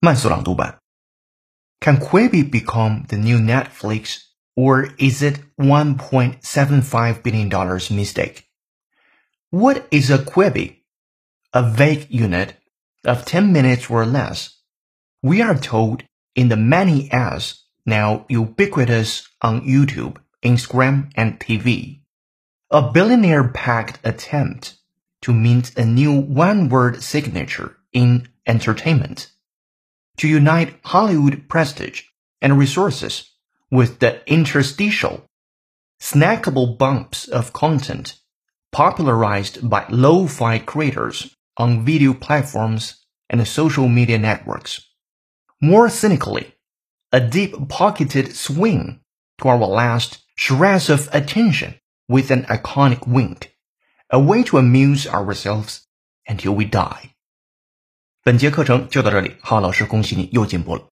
慢速朗读版。Can Quibi become the new Netflix, or is it $1.75 billion mistake? What is a Quibi? A vague unit of 10 minutes or less. We are told in the many ads now ubiquitous on YouTube, Instagram, and TV. A billionaire-packed attempt to mint a new one-word signature in entertainment. To unite Hollywood prestige and resources with the interstitial, snackable bumps of content popularized by lo-fi creators on video platforms and social media networks. More cynically, a deep-pocketed swing to our last shreds of attention with an iconic wink, a way to amuse ourselves until we die. 本节课程就到这里，浩老师恭喜你又进步了。